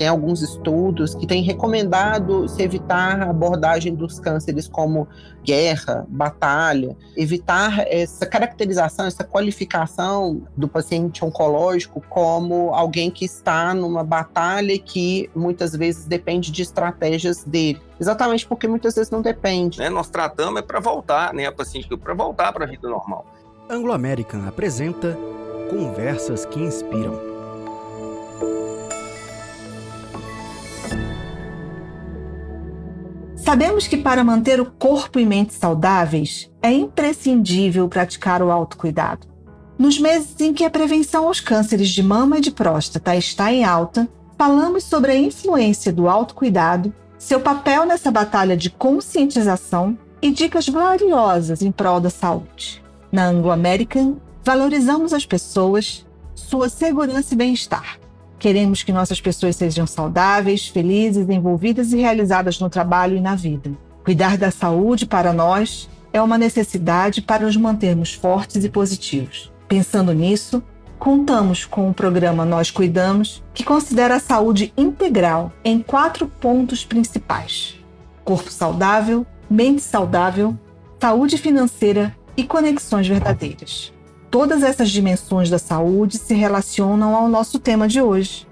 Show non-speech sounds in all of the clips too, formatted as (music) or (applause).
tem alguns estudos que têm recomendado se evitar a abordagem dos cânceres como guerra, batalha, evitar essa caracterização, essa qualificação do paciente oncológico como alguém que está numa batalha que muitas vezes depende de estratégias dele. Exatamente porque muitas vezes não depende. Né, nós tratamos é para voltar, né, a paciente para voltar para a vida normal. Anglo American apresenta Conversas que Inspiram. Sabemos que para manter o corpo e mente saudáveis é imprescindível praticar o autocuidado. Nos meses em que a prevenção aos cânceres de mama e de próstata está em alta, falamos sobre a influência do autocuidado, seu papel nessa batalha de conscientização e dicas valiosas em prol da saúde. Na Anglo American, valorizamos as pessoas, sua segurança e bem-estar. Queremos que nossas pessoas sejam saudáveis, felizes, envolvidas e realizadas no trabalho e na vida. Cuidar da saúde para nós é uma necessidade para nos mantermos fortes e positivos. Pensando nisso, contamos com o programa Nós Cuidamos, que considera a saúde integral em quatro pontos principais: corpo saudável, mente saudável, saúde financeira e conexões verdadeiras. Todas essas dimensões da saúde se relacionam ao nosso tema de hoje.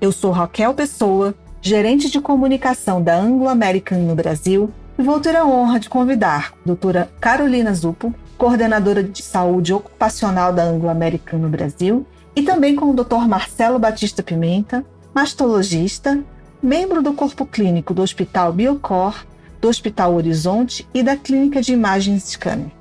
Eu sou Raquel Pessoa, gerente de comunicação da Anglo American no Brasil, e vou ter a honra de convidar a doutora Carolina Zupo, coordenadora de saúde ocupacional da Anglo American no Brasil, e também com o Dr. Marcelo Batista Pimenta, mastologista, membro do corpo clínico do Hospital Biocor, do Hospital Horizonte e da Clínica de Imagens Scanner.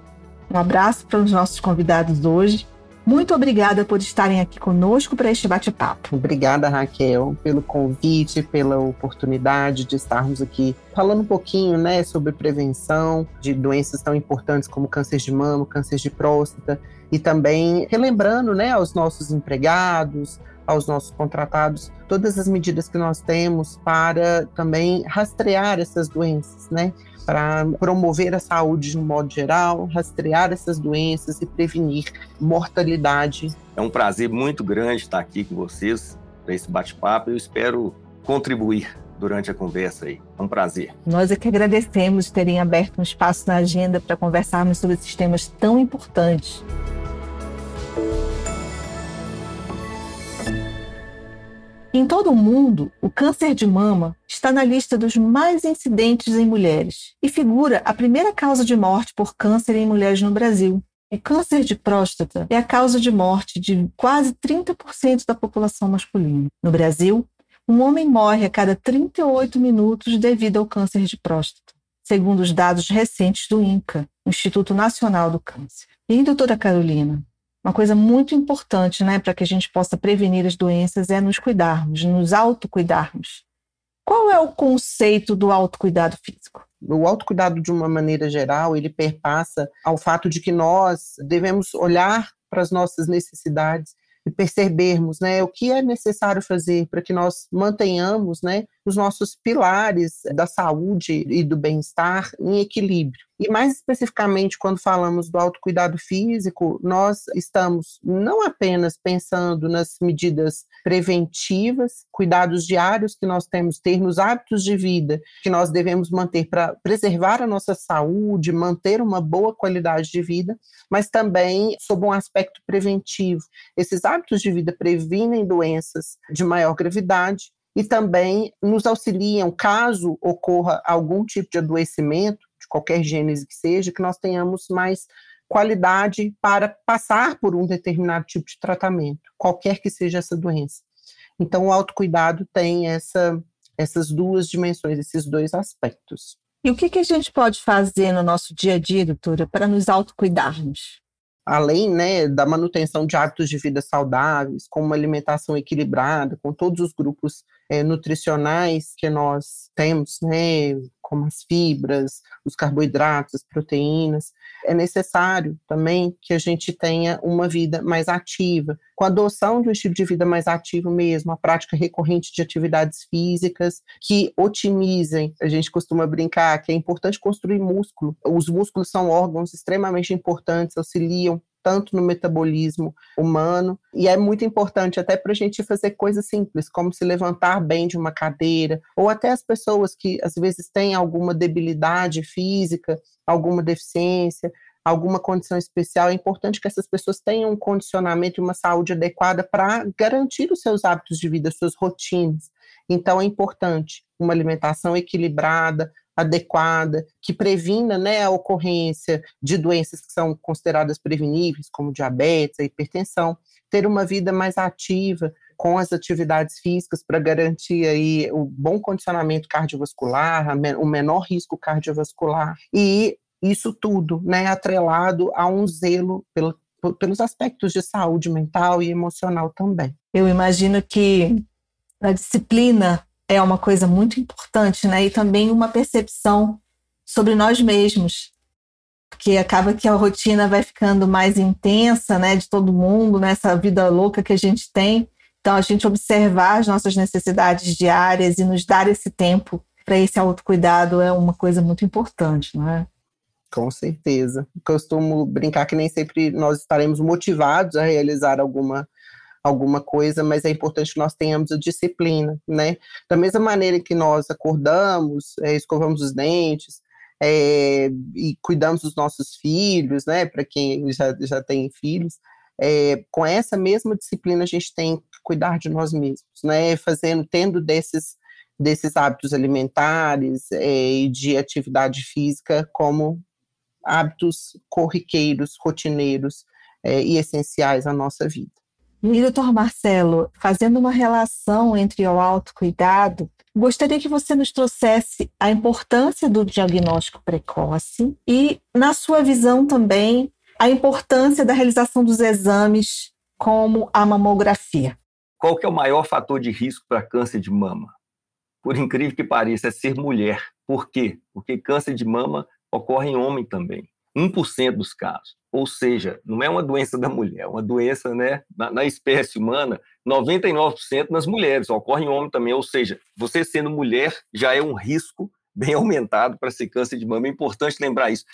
Um abraço para os nossos convidados hoje. Muito obrigada por estarem aqui conosco para este bate-papo. Obrigada, Raquel, pelo convite, pela oportunidade de estarmos aqui falando um pouquinho né, sobre prevenção de doenças tão importantes como câncer de mama, câncer de próstata, e também relembrando né, aos nossos empregados, aos nossos contratados, todas as medidas que nós temos para também rastrear essas doenças, né? para promover a saúde de um modo geral, rastrear essas doenças e prevenir mortalidade. É um prazer muito grande estar aqui com vocês para esse bate-papo. Eu espero contribuir durante a conversa aí. É um prazer. Nós é que agradecemos terem aberto um espaço na agenda para conversarmos sobre esses temas tão importantes. Em todo o mundo, o câncer de mama está na lista dos mais incidentes em mulheres e figura a primeira causa de morte por câncer em mulheres no Brasil. O câncer de próstata é a causa de morte de quase 30% da população masculina. No Brasil, um homem morre a cada 38 minutos devido ao câncer de próstata, segundo os dados recentes do INCA, Instituto Nacional do Câncer. E, doutora Carolina, uma coisa muito importante, né, para que a gente possa prevenir as doenças é nos cuidarmos, nos autocuidarmos. Qual é o conceito do autocuidado físico? O autocuidado, de uma maneira geral, ele perpassa ao fato de que nós devemos olhar para as nossas necessidades e percebermos né, o que é necessário fazer para que nós mantenhamos né, os nossos pilares da saúde e do bem-estar em equilíbrio. E mais especificamente, quando falamos do autocuidado físico, nós estamos não apenas pensando nas medidas preventivas, cuidados diários que nós temos ter nos hábitos de vida que nós devemos manter para preservar a nossa saúde, manter uma boa qualidade de vida, mas também sob um aspecto preventivo. Esses hábitos de vida previnem doenças de maior gravidade e também nos auxiliam, caso ocorra algum tipo de adoecimento, de qualquer gênese que seja, que nós tenhamos mais qualidade para passar por um determinado tipo de tratamento, qualquer que seja essa doença. Então, o autocuidado tem essa, essas duas dimensões, esses dois aspectos. E o que, que a gente pode fazer no nosso dia a dia, doutora, para nos autocuidarmos? Além né, da manutenção de hábitos de vida saudáveis, com uma alimentação equilibrada, com todos os grupos é, nutricionais que nós temos, né, como as fibras, os carboidratos, as proteínas, é necessário também que a gente tenha uma vida mais ativa, com a adoção de um estilo de vida mais ativo mesmo, a prática recorrente de atividades físicas que otimizem. A gente costuma brincar que é importante construir músculo. Os músculos são órgãos extremamente importantes, auxiliam tanto no metabolismo humano. E é muito importante até para a gente fazer coisas simples, como se levantar bem de uma cadeira, ou até as pessoas que às vezes têm alguma debilidade física, alguma deficiência, alguma condição especial, é importante que essas pessoas tenham um condicionamento e uma saúde adequada para garantir os seus hábitos de vida, suas rotinas. Então, é importante uma alimentação equilibrada, adequada, que previna né, a ocorrência de doenças que são consideradas preveníveis, como diabetes, hipertensão, ter uma vida mais ativa com as atividades físicas para garantir aí o bom condicionamento cardiovascular, o menor risco cardiovascular e isso tudo, né, atrelado a um zelo pelo, pelos aspectos de saúde mental e emocional também. Eu imagino que a disciplina é uma coisa muito importante, né? E também uma percepção sobre nós mesmos, porque acaba que a rotina vai ficando mais intensa, né, de todo mundo, nessa vida louca que a gente tem. Então, a gente observar as nossas necessidades diárias e nos dar esse tempo para esse autocuidado é uma coisa muito importante, não é? Com certeza. Costumo brincar que nem sempre nós estaremos motivados a realizar alguma alguma coisa, mas é importante que nós tenhamos a disciplina, né? Da mesma maneira que nós acordamos, é, escovamos os dentes, é, e cuidamos dos nossos filhos, né? Para quem já, já tem filhos, é, com essa mesma disciplina a gente tem que cuidar de nós mesmos, né? Fazendo, tendo desses desses hábitos alimentares é, e de atividade física como hábitos corriqueiros, rotineiros é, e essenciais à nossa vida. E, doutor Marcelo, fazendo uma relação entre o autocuidado, gostaria que você nos trouxesse a importância do diagnóstico precoce e, na sua visão também, a importância da realização dos exames como a mamografia. Qual que é o maior fator de risco para câncer de mama? Por incrível que pareça, é ser mulher. Por quê? Porque câncer de mama ocorre em homem também. 1% dos casos. Ou seja, não é uma doença da mulher, é uma doença né, na, na espécie humana, 99% nas mulheres, ocorre em homem também. Ou seja, você sendo mulher já é um risco bem (laughs) aumentado para ser câncer de mama. É importante lembrar isso.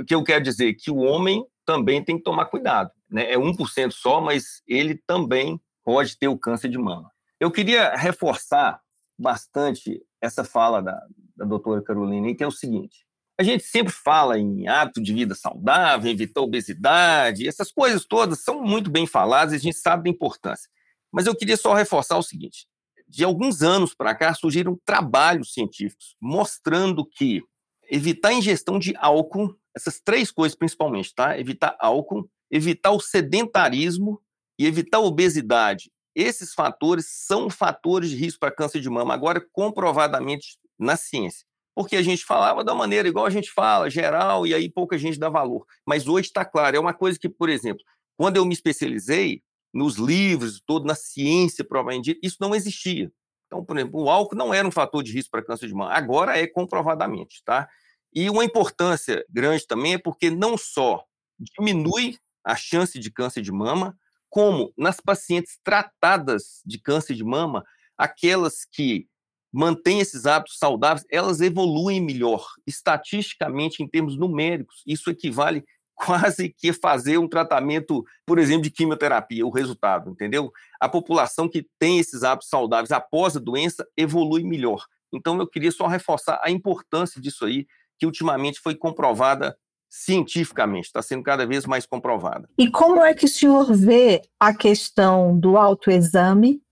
O que eu quero dizer é que o homem também tem que tomar cuidado. Né? É 1% só, mas ele também pode ter o câncer de mama. Eu queria reforçar bastante essa fala da, da doutora Carolina, que é o seguinte: a gente sempre fala em hábito de vida saudável, evitar obesidade, essas coisas todas são muito bem faladas e a gente sabe da importância. Mas eu queria só reforçar o seguinte: de alguns anos para cá surgiram trabalhos científicos mostrando que evitar a ingestão de álcool, essas três coisas principalmente, tá? Evitar álcool, evitar o sedentarismo e evitar a obesidade. Esses fatores são fatores de risco para câncer de mama, agora comprovadamente na ciência porque a gente falava da maneira igual a gente fala, geral, e aí pouca gente dá valor. Mas hoje está claro, é uma coisa que, por exemplo, quando eu me especializei nos livros, todo na ciência provavelmente, isso não existia. Então, por exemplo, o álcool não era um fator de risco para câncer de mama, agora é comprovadamente, tá? E uma importância grande também é porque não só diminui a chance de câncer de mama, como nas pacientes tratadas de câncer de mama, aquelas que mantêm esses hábitos saudáveis, elas evoluem melhor, estatisticamente, em termos numéricos. Isso equivale (laughs) quase que fazer um tratamento, por exemplo, de quimioterapia, o resultado, entendeu? A população que tem esses hábitos saudáveis após a doença evolui melhor. Então, eu queria só reforçar a importância disso aí, que ultimamente foi comprovada cientificamente, está sendo cada vez mais comprovada. E como é que o senhor vê a questão do autoexame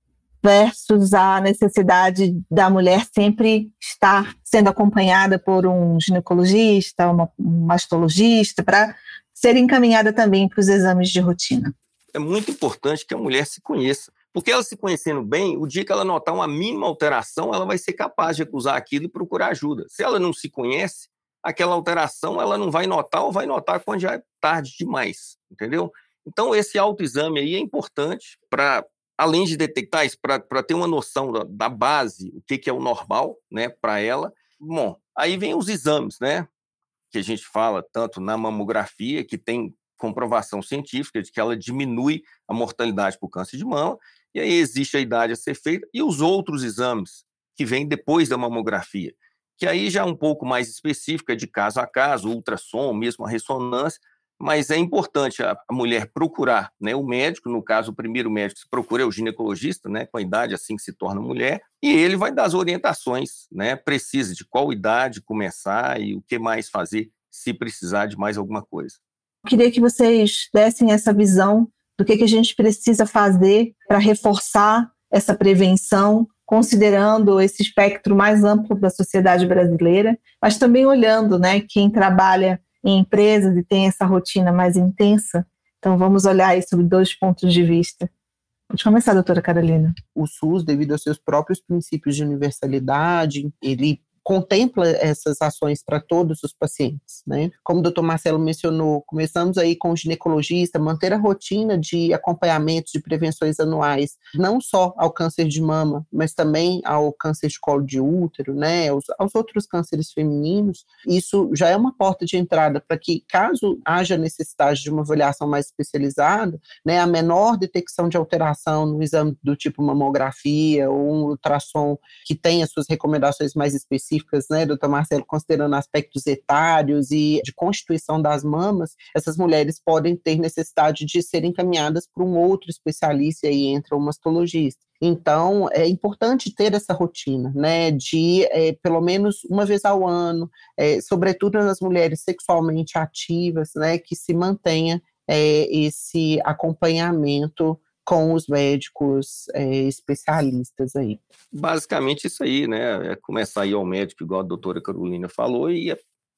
versus a necessidade da mulher sempre estar sendo acompanhada por um ginecologista, uma, um mastologista, para ser encaminhada também para os exames de rotina. É muito importante que a mulher se conheça, porque ela se conhecendo bem, o dia que ela notar uma mínima alteração, ela vai ser capaz de acusar aquilo e procurar ajuda. Se ela não se conhece, aquela alteração ela não vai notar ou vai notar quando já é tarde demais, entendeu? Então, esse autoexame aí é importante para além de detectar isso, para ter uma noção da, da, base, o que, que é o normal, né, para ela. Bom, aí vem os exames, né, que a gente fala tanto na mamografia, que tem comprovação científica de que ela diminui a mortalidade por câncer de mama, e aí existe a idade a ser feita, e os outros exames que vêm depois da mamografia, que aí já é um pouco mais específica, de caso a caso, ultrassom, mesmo a ressonância, mas é importante a, mulher procurar né, o médico, no caso, o primeiro médico que se procura é o ginecologista, né, com a idade assim que se torna mulher, e ele vai dar as orientações né, precisas de qual idade começar e o que mais fazer se precisar de mais alguma coisa. Queria que vocês dessem essa visão do que, que a gente precisa fazer para reforçar essa prevenção, considerando esse espectro mais amplo da sociedade brasileira, mas também olhando né, quem trabalha em empresas e tem essa rotina mais intensa. Então, vamos olhar isso sob dois pontos de vista. Pode começar, doutora Carolina. O SUS, devido aos seus próprios princípios de universalidade, ele contempla essas ações para todos os pacientes, né? Como o doutor Marcelo mencionou, começamos aí com o ginecologista, manter a rotina de acompanhamento de prevenções anuais, não só ao câncer de mama, mas também ao câncer de colo de útero, né? Aos, aos outros cânceres femininos. Isso já é uma porta de entrada para que, caso haja necessidade de uma avaliação mais especializada, né, a menor detecção de alteração no exame do tipo mamografia ou um ultrassom que tenha suas recomendações mais específicas específicas, né, doutor Marcelo, considerando aspectos etários e de constituição das mamas, essas mulheres podem ter necessidade de serem encaminhadas para um outro especialista, e entra o mastologista. Então, é importante ter essa rotina, né, de é, pelo menos uma vez ao ano, é, sobretudo nas mulheres sexualmente ativas, né, que se mantenha é, esse acompanhamento com os médicos é, especialistas aí. Basicamente isso aí, né? É começar a ir ao médico, igual a doutora Carolina falou, e,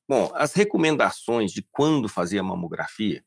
bom, as recomendações de quando fazer a mamografia,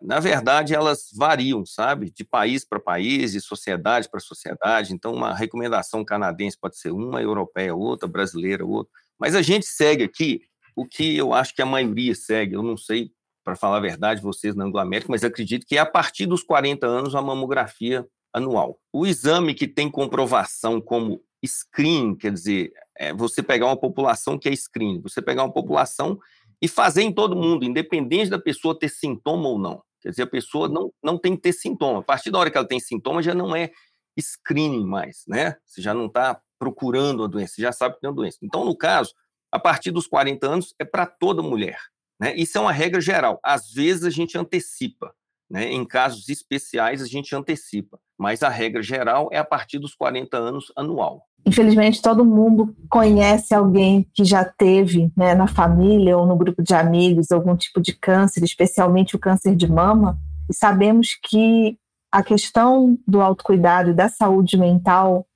na verdade, elas variam, sabe? De país para país, de sociedade para sociedade. Então, uma recomendação canadense pode ser uma, europeia outra, brasileira outra. Mas a gente segue aqui o que eu acho que a maioria segue. Eu não sei para falar a verdade, vocês na Anglo-América, mas acredito que é a partir dos 40 anos a mamografia anual. O exame que tem comprovação como screen, quer dizer, é você pegar uma população que é screen, você pegar uma população e fazer em todo mundo, independente da pessoa ter sintoma ou não. Quer dizer, a pessoa não, não tem que ter sintoma. A partir da hora que ela tem sintoma, já não é screening mais, né? Você já não está procurando a doença, você já sabe que tem a doença. Então, no caso, a partir dos 40 anos, é para toda mulher. Né? Isso é uma regra geral. Às vezes a gente antecipa, né? em casos especiais a gente antecipa, mas a regra geral é a partir dos 40 anos anual. Infelizmente, todo mundo conhece alguém que já teve né, na família ou no grupo de amigos algum tipo de câncer, especialmente o câncer de mama, e sabemos que a questão do autocuidado e da saúde mental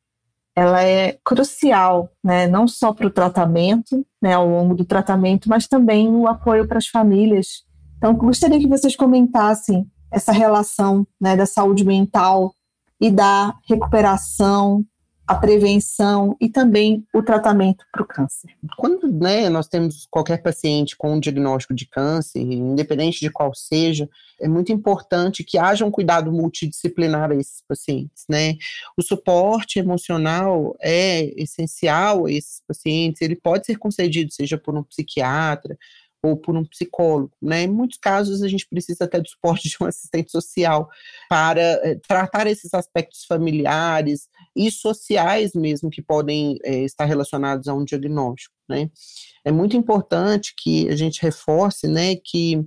ela é crucial, né, não só para o tratamento, né, ao longo do tratamento, mas também o apoio para as famílias. Então, gostaria que vocês comentassem essa relação né, da saúde mental e da recuperação a prevenção e também o tratamento para o câncer. Quando né, nós temos qualquer paciente com um diagnóstico de câncer, independente de qual seja, é muito importante que haja um cuidado multidisciplinar a esses pacientes. Né? O suporte emocional é essencial a esses pacientes, ele pode ser concedido, seja por um psiquiatra, ou por um psicólogo. Né? Em muitos casos, a gente precisa até do suporte de um assistente social para é, tratar esses aspectos familiares e sociais mesmo que podem é, estar relacionados a um diagnóstico. Né? É muito importante que a gente reforce né, que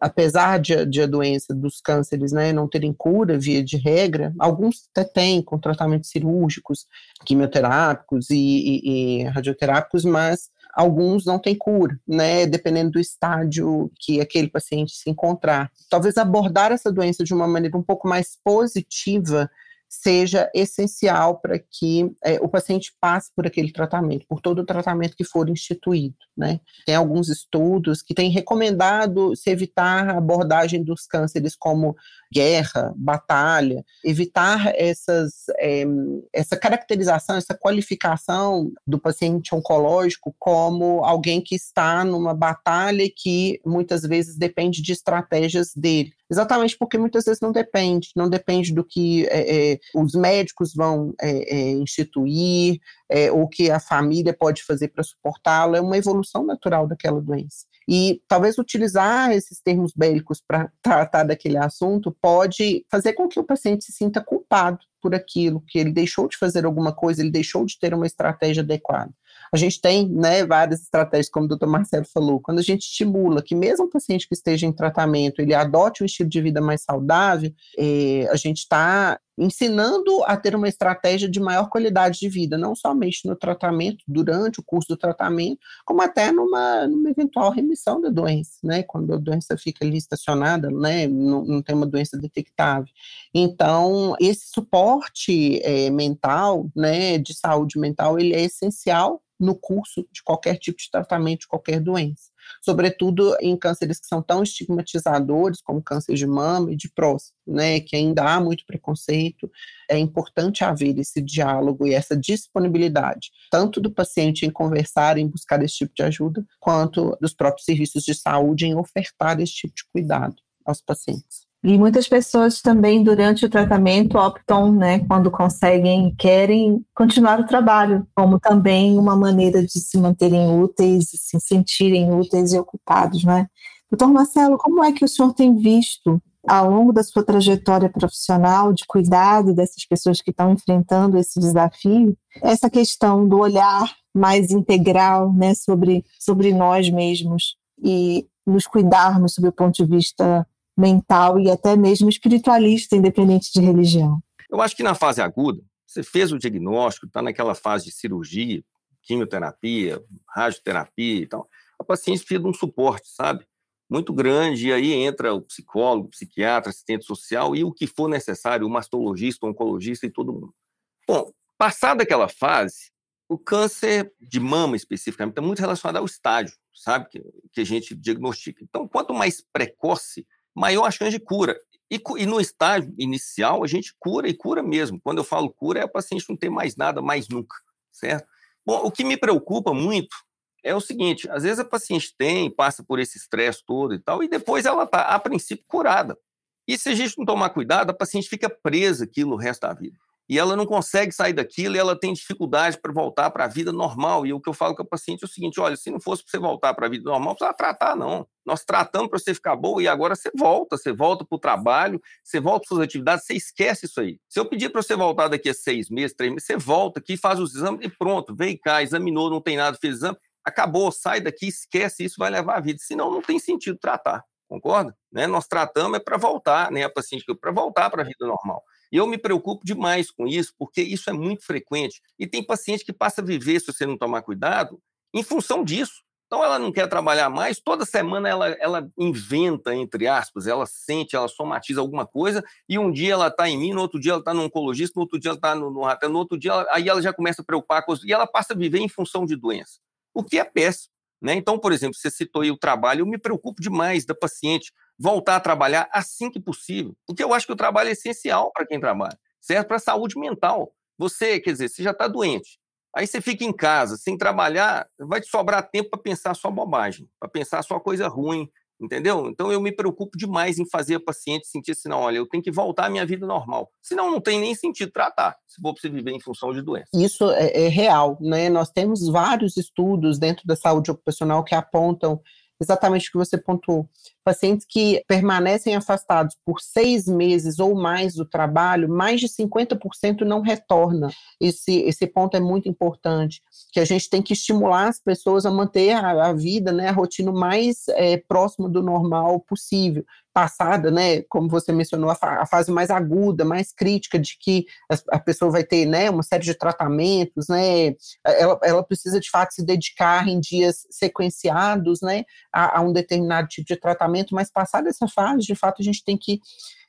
apesar de, de, a doença dos cânceres né, não terem cura via de regra, alguns até têm com tratamentos cirúrgicos, quimioterápicos e, e, e radioterápicos, mas alguns não têm cura, né, dependendo do estágio que aquele paciente se encontrar. Talvez abordar essa doença de uma maneira um pouco mais positiva seja essencial para que é, o paciente passe por aquele tratamento, por todo o tratamento que for instituído. Né? Tem alguns estudos que têm recomendado se evitar a abordagem dos cânceres como guerra, batalha, evitar essas, é, essa caracterização, essa qualificação do paciente oncológico como alguém que está numa batalha que muitas vezes depende de estratégias dele. Exatamente porque muitas vezes não depende, não depende do que é, é, os médicos vão é, instituir, ou que a família pode fazer para suportá-lo, é uma evolução natural daquela doença. E talvez utilizar esses termos bélicos para (laughs) tratar daquele assunto pode fazer com que o paciente se sinta culpado por aquilo, que ele deixou de fazer alguma coisa, ele deixou de ter uma estratégia adequada. A gente tem né, várias estratégias, como o doutor Marcelo falou, quando a gente estimula que mesmo o paciente que esteja em tratamento, ele adote um estilo de vida mais saudável, eh, a gente está ensinando a ter uma estratégia de maior qualidade de vida, não somente no tratamento, durante o curso do tratamento, como até numa, numa eventual remissão da doença, né, quando a doença fica ali estacionada, né, não, não tem uma doença detectável. Então, esse suporte é, mental, né, de saúde mental, ele é essencial no curso de qualquer tipo de tratamento de qualquer doença sobretudo em cânceres que são tão estigmatizadores como câncer de mama e de próstata, né, que ainda há muito preconceito, é importante haver esse diálogo e essa disponibilidade, tanto do paciente em conversar, em buscar esse tipo de ajuda, quanto dos próprios serviços de saúde em ofertar esse tipo de cuidado aos pacientes. E muitas pessoas também, durante o tratamento, optam, né, quando conseguem, querem continuar o trabalho, como também uma maneira de se manterem úteis, se sentirem úteis e ocupados, né? Doutor Marcelo, como é que o senhor tem visto ao longo da sua trajetória profissional de cuidado dessas pessoas que estão enfrentando esse desafio, essa questão do olhar mais integral, né, sobre, sobre nós mesmos e nos cuidarmos sob o ponto de vista mental e até mesmo espiritualista, independente de religião. Eu acho que na fase aguda, você fez o diagnóstico, está naquela fase de cirurgia, quimioterapia, radioterapia e tal, a paciente precisa de um suporte, sabe? Muito grande, e aí entra o psicólogo, o psiquiatra, assistente social e o que for necessário, o mastologista, o oncologista e todo mundo. Bom, passada aquela fase, o câncer de mama especificamente está muito relacionado ao estágio, sabe? Que, que a gente diagnostica. Então, quanto mais precoce, maior chance de cura. E, e, no estágio inicial, a gente cura e cura mesmo. Quando eu falo cura, é o paciente não ter mais nada, mais nunca, certo? Bom, o que me preocupa muito é o seguinte: às vezes a paciente tem, passa por esse estresse todo e tal, e depois ela está, a princípio, curada. E se a gente não tomar cuidado, a paciente fica presa aquilo o resto da vida e ela não consegue sair daquilo e ela tem dificuldade para voltar para a vida normal. E o que eu falo com a paciente é o seguinte: olha, se não fosse para você voltar para a vida normal, não precisa tratar, não. Nós tratamos para você ficar boa e agora você volta, você volta para o trabalho, você volta para suas atividades, você esquece isso aí. Se eu pedir para você voltar daqui a seis meses, três meses, você volta aqui, faz os exames e pronto, vem cá, examinou, não tem nada, fez exame, acabou, sai daqui, esquece isso, vai levar a vida. Senão não tem sentido tratar, concorda? Né? Nós tratamos é para voltar, né, a paciente para voltar para a vida normal. E eu me preocupo demais com isso, porque isso é muito frequente. E tem paciente que passa a viver, se você não tomar cuidado, em função disso. Então ela não quer trabalhar mais, toda semana ela, ela inventa, entre aspas, ela sente, ela somatiza alguma coisa, e um dia ela está em mim, no outro dia ela está no oncologista, no outro dia ela está no, no no outro dia ela, aí ela já começa a preocupar com e ela passa a viver em função de doença, o que é péssimo. Né? Então, por exemplo, você citou aí o trabalho, eu me preocupo demais da paciente voltar a trabalhar assim que possível, porque eu acho que o trabalho é essencial para quem trabalha, serve para a saúde mental. Você, quer dizer, você já está doente, aí você fica em casa sem trabalhar, vai te sobrar tempo para pensar só bobagem, para pensar só coisa ruim, entendeu? Então eu me preocupo demais em fazer a paciente sentir assim, não, olha, eu tenho que voltar à minha vida normal. Senão não tem nem sentido tratar, se for para você viver em função de doença. Isso é, é real, né? Nós temos vários estudos dentro da saúde ocupacional que apontam exatamente o que você pontuou. Pacientes que permanecem afastados por seis meses ou mais do trabalho, mais de 50% não retorna. Esse, esse ponto é muito importante, que a gente tem que estimular as pessoas a manter a, a vida, né, a rotina mais é, próximo do normal possível passada, né, como você mencionou, a, fa a, fase mais aguda, mais crítica, de que a, a, pessoa vai ter, né, uma série de tratamentos, né, ela, ela precisa de fato se dedicar em dias sequenciados, né, a, a um determinado tipo de tratamento, mas passada essa fase, de fato, a gente tem que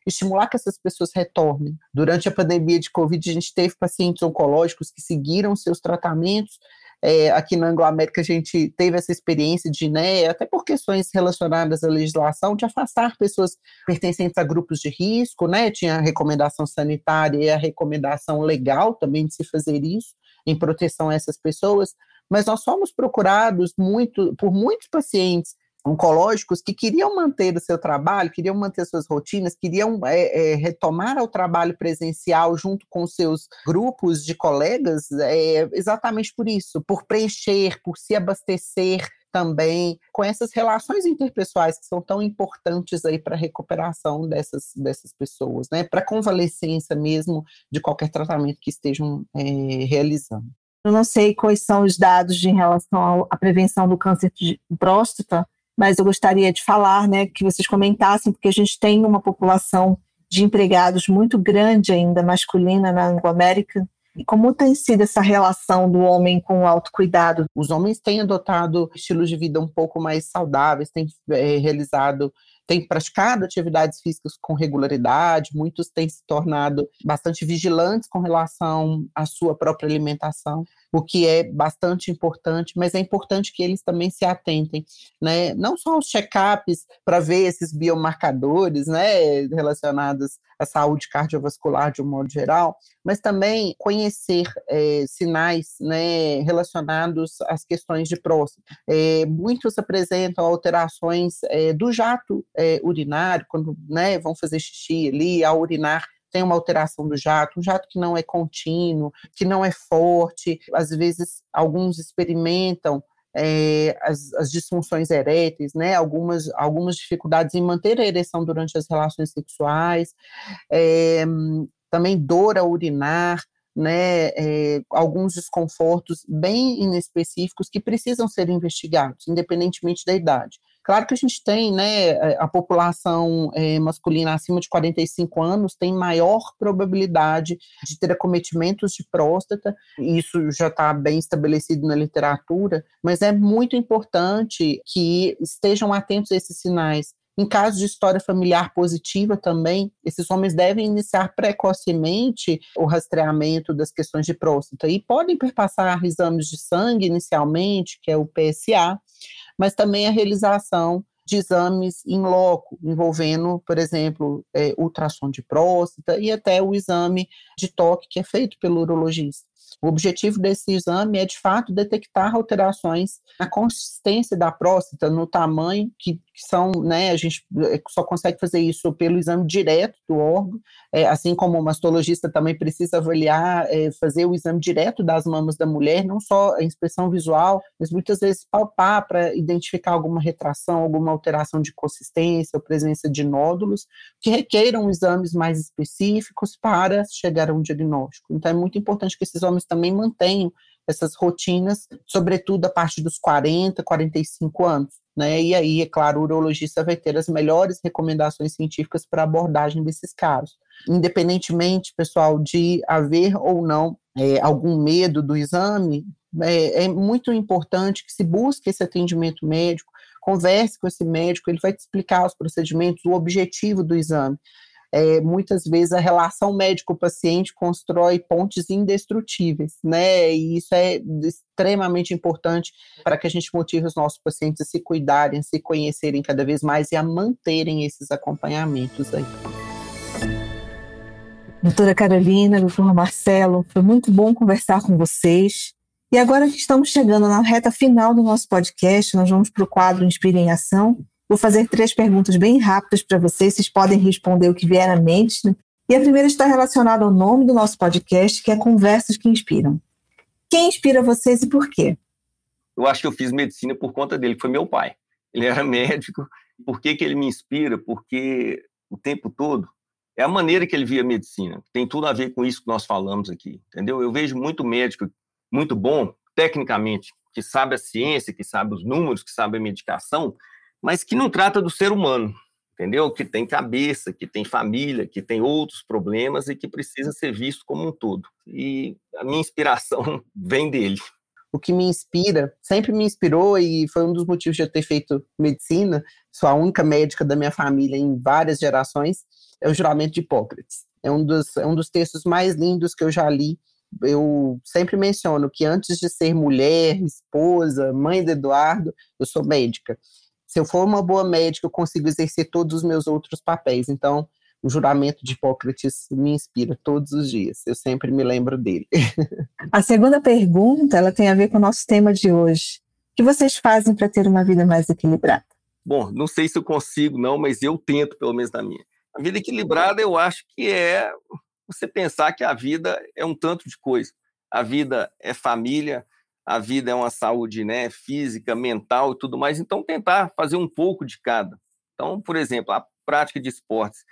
estimular que essas pessoas retornem. Durante a pandemia de Covid, a gente teve pacientes oncológicos que seguiram seus tratamentos, é, aqui na Anglo-América a gente teve essa experiência de, né, até por questões relacionadas à legislação, de afastar pessoas pertencentes a grupos de risco, né, tinha a recomendação sanitária e a recomendação legal também de se fazer isso, em proteção a essas pessoas, mas nós fomos procurados muito por muitos pacientes oncológicos que queriam manter o seu trabalho, queriam manter suas rotinas, queriam é, é, retomar o trabalho presencial junto com seus grupos de colegas, é, exatamente por isso, por preencher, por se abastecer também com essas relações interpessoais que são tão importantes aí para a recuperação dessas, dessas pessoas, né? Para convalescência mesmo de qualquer tratamento que estejam é, realizando. Eu não sei quais são os dados em relação à prevenção do câncer de próstata, mas eu gostaria de falar, né, que vocês comentassem, porque a gente tem uma população de empregados muito grande ainda masculina na Anglo-América. Como tem sido essa relação do homem com o autocuidado? Os homens têm adotado estilos de vida um pouco mais saudáveis, têm é, realizado têm praticado atividades físicas com regularidade, muitos têm se tornado bastante vigilantes com relação à sua própria alimentação, o que é bastante importante, mas é importante que eles também se atentem, né? Não só aos check-ups para ver esses biomarcadores, né, relacionados à saúde cardiovascular de um modo geral, mas também conhecer é, sinais, né, relacionados às questões de próstata. É, muitos apresentam alterações é, do jato urinário, quando né, vão fazer xixi ali, ao urinar tem uma alteração do jato, um jato que não é contínuo, que não é forte, às vezes alguns experimentam é, as, as, disfunções eréteis, né, algumas, algumas dificuldades em manter a ereção durante as relações sexuais, é, também dor a urinar, né, é, alguns desconfortos bem inespecíficos que precisam ser investigados, independentemente da idade. Claro que a gente tem, né, a população é, masculina acima de 45 anos tem maior probabilidade de ter acometimentos de próstata, isso já está bem estabelecido na literatura, mas é muito importante que estejam atentos a esses sinais. Em caso de história familiar positiva também, esses homens devem iniciar precocemente o rastreamento das questões de próstata e podem perpassar exames de sangue inicialmente, que é o PSA, mas também a realização de exames em loco, envolvendo, por exemplo, é, ultrassom de próstata e até o exame de toque que é feito pelo urologista. O objetivo desse exame é, de fato, detectar alterações na consistência da próstata, no tamanho, que, que são, né, a gente eh, só consegue fazer isso pelo exame direto do órgão, é, assim como o mastologista também precisa avaliar, é, fazer o exame direto das mamas da mulher, não só a inspeção visual, mas muitas vezes palpar para identificar alguma retração, alguma alteração de consistência ou presença de nódulos, que requeiram exames mais específicos para chegar a um diagnóstico. Então, é muito importante que esses homens também mantenham essas rotinas, sobretudo a partir dos 40, 45 anos. Né? E aí, é claro, o urologista vai ter as melhores recomendações científicas para abordagem desses casos. Independentemente, pessoal, de haver ou não é, algum medo do exame, é, é muito importante que se busque esse atendimento médico, converse com esse médico, ele vai te explicar os procedimentos, o objetivo do exame é, muitas vezes a relação médico-paciente constrói pontes indestrutíveis, né? E isso é extremamente importante para que a gente motive os nossos pacientes a se cuidarem, a se conhecerem cada vez mais e a manterem esses acompanhamentos aí. Doutora Carolina, doutor Marcelo, foi muito bom conversar com vocês. E agora que estamos chegando na reta final do nosso podcast, nós vamos para o quadro Inspire em Ação. Vou fazer três perguntas bem rápidas para vocês, vocês podem responder o que vier à mente. Né? E a primeira está relacionada ao nome do nosso podcast, que é Conversas que Inspiram. Quem inspira vocês e por quê? Eu acho que eu fiz medicina por conta dele, que foi meu pai. Ele era médico. Por que, que ele me inspira? Porque o tempo todo é a maneira que ele via a medicina. Tem tudo a ver com isso que nós falamos aqui, entendeu? Eu vejo muito médico muito bom, tecnicamente, que sabe a ciência, que sabe os números, que sabe a medicação, mas que não trata do ser humano, entendeu? Que tem cabeça, que tem família, que tem outros problemas e que precisa ser visto como um todo. E a minha inspiração (laughs) vem dele. O que me inspira, sempre me inspirou e foi um dos motivos de eu ter feito medicina, sou a única médica da minha família em várias gerações, é o juramento de Hipócrates. É um dos, é um dos textos mais lindos que eu já li eu sempre menciono que antes de ser mulher, esposa, mãe de Eduardo, eu sou médica se eu for uma boa médica, eu consigo exercer todos os meus outros papéis. Então, o juramento de Hipócrates me inspira todos os dias. Eu sempre me lembro dele. (laughs) A segunda pergunta, ela tem a ver com o nosso tema de hoje. O que vocês fazem para ter uma vida mais equilibrada? Bom, não sei se eu consigo não, mas eu tento pelo menos na minha. A vida equilibrada eu acho que é você pensar que a vida é um tanto de coisa. A vida é família, a vida é uma saúde né, física, mental e tudo mais, então tentar fazer um pouco de cada. Então, por exemplo, a prática de esportes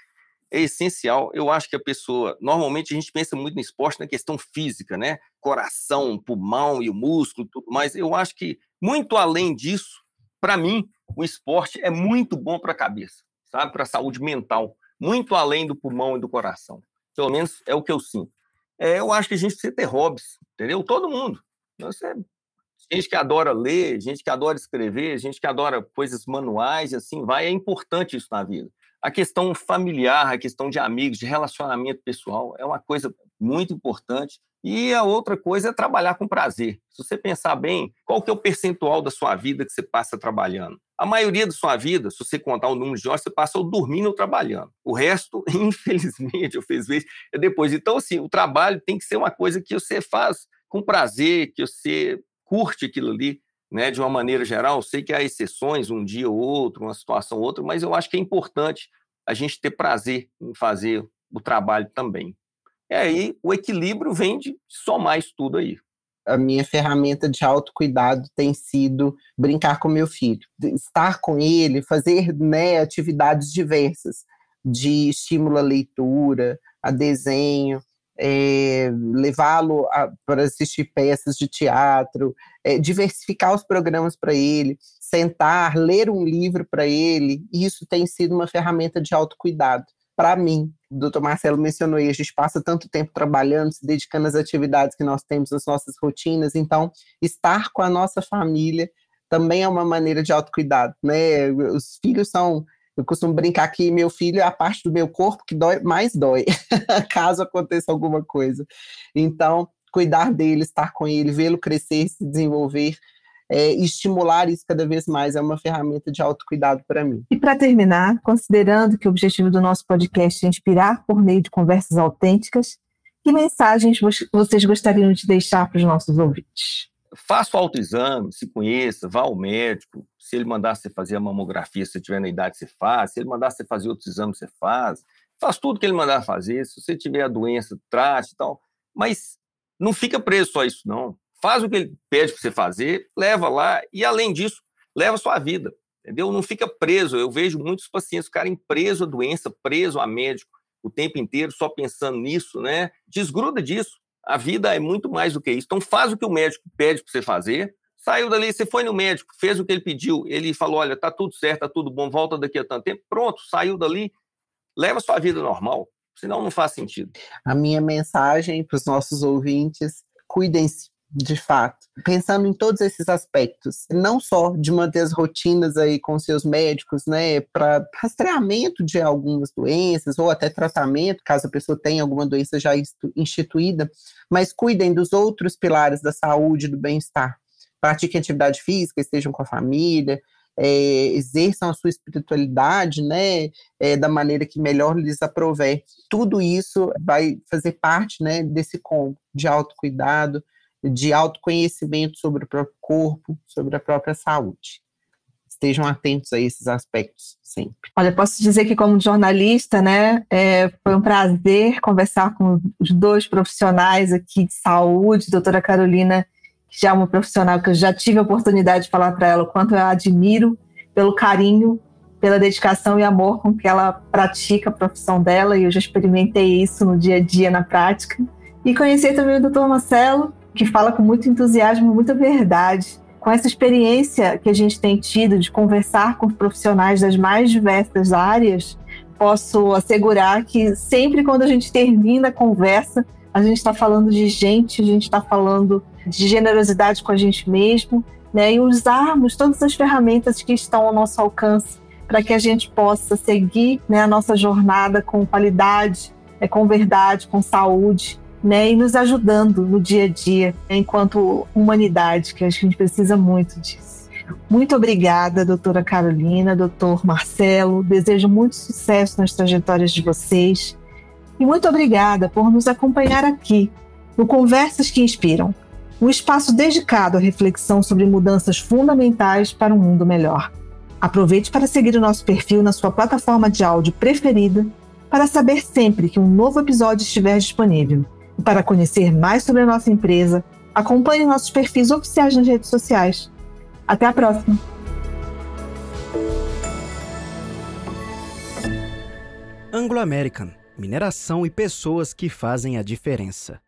é essencial. Eu acho que a pessoa, normalmente a gente pensa muito no esporte na questão física, né? coração, pulmão e o músculo, tudo mais. Eu acho que muito além disso, para mim, o esporte é muito bom para a cabeça, sabe? Para a saúde mental, muito além do pulmão e do coração. Pelo menos é o que eu sinto. É, eu acho que a gente precisa ter hobbies, entendeu? Todo mundo. Você, gente que adora ler, gente que adora escrever, gente que adora coisas manuais assim vai. É importante isso na vida. A questão familiar, a questão de amigos, de relacionamento pessoal é uma coisa muito importante. E a outra coisa é trabalhar com prazer. Se você pensar bem, qual que é o percentual da sua vida que você passa trabalhando? A maioria da sua vida, se você contar o número de horas, você passa ou dormindo ou trabalhando. O resto, (laughs) infelizmente, eu fiz vezes, é depois. Então, assim, o trabalho tem que ser uma coisa que você faz com prazer, que você curte aquilo ali, né, de uma maneira geral. Eu sei que há exceções, um dia ou outro, uma situação ou outra, mas eu acho que é importante a gente ter prazer em fazer o trabalho também. E aí o equilíbrio vem de somar isso tudo aí. A minha ferramenta de autocuidado tem sido brincar com meu filho, estar com ele, fazer né, atividades diversas, de estímulo à leitura, a desenho, é, levá-lo para assistir peças de teatro, é, diversificar os programas para ele, sentar, ler um livro para ele, isso tem sido uma ferramenta de autocuidado para mim, o doutor Marcelo mencionou aí, a gente passa tanto tempo trabalhando, se dedicando às atividades que nós temos nas nossas rotinas, então estar com a nossa família também é uma maneira de autocuidado, né? Os filhos são, eu costumo brincar que meu filho é a parte do meu corpo que dói, mais dói, (laughs) caso aconteça alguma coisa. Então, cuidar dele, estar com ele, vê-lo crescer, se desenvolver, é, estimular isso cada vez mais é uma ferramenta de autocuidado para mim. E para terminar, considerando que o objetivo do nosso podcast é inspirar por meio de conversas autênticas, que mensagens vocês gostariam de deixar para os nossos ouvintes? Faça o autoexame, se conheça, vá ao médico. Se ele mandar você fazer a mamografia, se tiver na idade, você faz. Se ele mandar você fazer outros exames, você faz. Faz tudo que ele mandar fazer. Se você tiver a doença, trate e tal. Mas não fica preso só isso, não faz o que ele pede para você fazer, leva lá e, além disso, leva a sua vida, entendeu? Não fica preso. Eu vejo muitos pacientes ficarem presos à doença, presos a médico o tempo inteiro, só pensando nisso, né? Desgruda disso. A vida é muito mais do que isso. Então, faz o que o médico pede para você fazer. Saiu dali, você foi no médico, fez o que ele pediu, ele falou: olha, tá tudo certo, tá tudo bom, volta daqui a tanto tempo. Pronto, saiu dali, leva sua vida normal. Senão não faz sentido. A minha mensagem para os nossos ouvintes: cuidem-se, de fato, pensando em todos esses aspectos, não só de manter as rotinas aí com seus médicos, né, para rastreamento de algumas doenças ou até tratamento, caso a pessoa tenha alguma doença já instituída, mas cuidem dos outros pilares da saúde, do bem-estar. Pratiquem atividade física, estejam com a família, é, exerçam a sua espiritualidade, né, é, da maneira que melhor lhes aprover. Tudo isso vai fazer parte, né, desse combo de autocuidado, de autoconhecimento sobre o próprio corpo, sobre a própria saúde. Estejam atentos a esses aspectos sempre. Olha, posso dizer que como jornalista, né, é, foi um prazer conversar com os dois profissionais aqui de saúde, doutora Carolina, que já é uma profissional que eu já tive a oportunidade de falar para ela o quanto eu admiro pelo carinho, pela dedicação e amor com que ela pratica a profissão dela, e eu já experimentei isso no dia a dia, na prática. E conhecer também o doutor Marcelo, que fala com muito entusiasmo, muita verdade. Com essa experiência que a gente tem tido de conversar com profissionais das mais diversas áreas, posso assegurar que sempre quando a gente termina a conversa, a gente está falando de gente, a gente está falando de generosidade com a gente mesmo, né? E usarmos todas as ferramentas que estão ao nosso alcance para que a gente possa seguir né, a nossa jornada com qualidade, é, com verdade, com saúde né, e nos ajudando no dia a dia, enquanto humanidade, que a gente precisa muito disso. Muito obrigada, doutora Carolina, doutor Marcelo. Desejo muito sucesso nas trajetórias de vocês. E muito obrigada por nos acompanhar aqui no Conversas que Inspiram um espaço dedicado à reflexão sobre mudanças fundamentais para um mundo melhor. Aproveite para seguir o nosso perfil na sua plataforma de áudio preferida para saber sempre que um novo episódio estiver disponível. Para conhecer mais sobre a nossa empresa, acompanhe nossos perfis oficiais nas redes sociais. Até a próxima! Anglo American mineração e pessoas que fazem a diferença.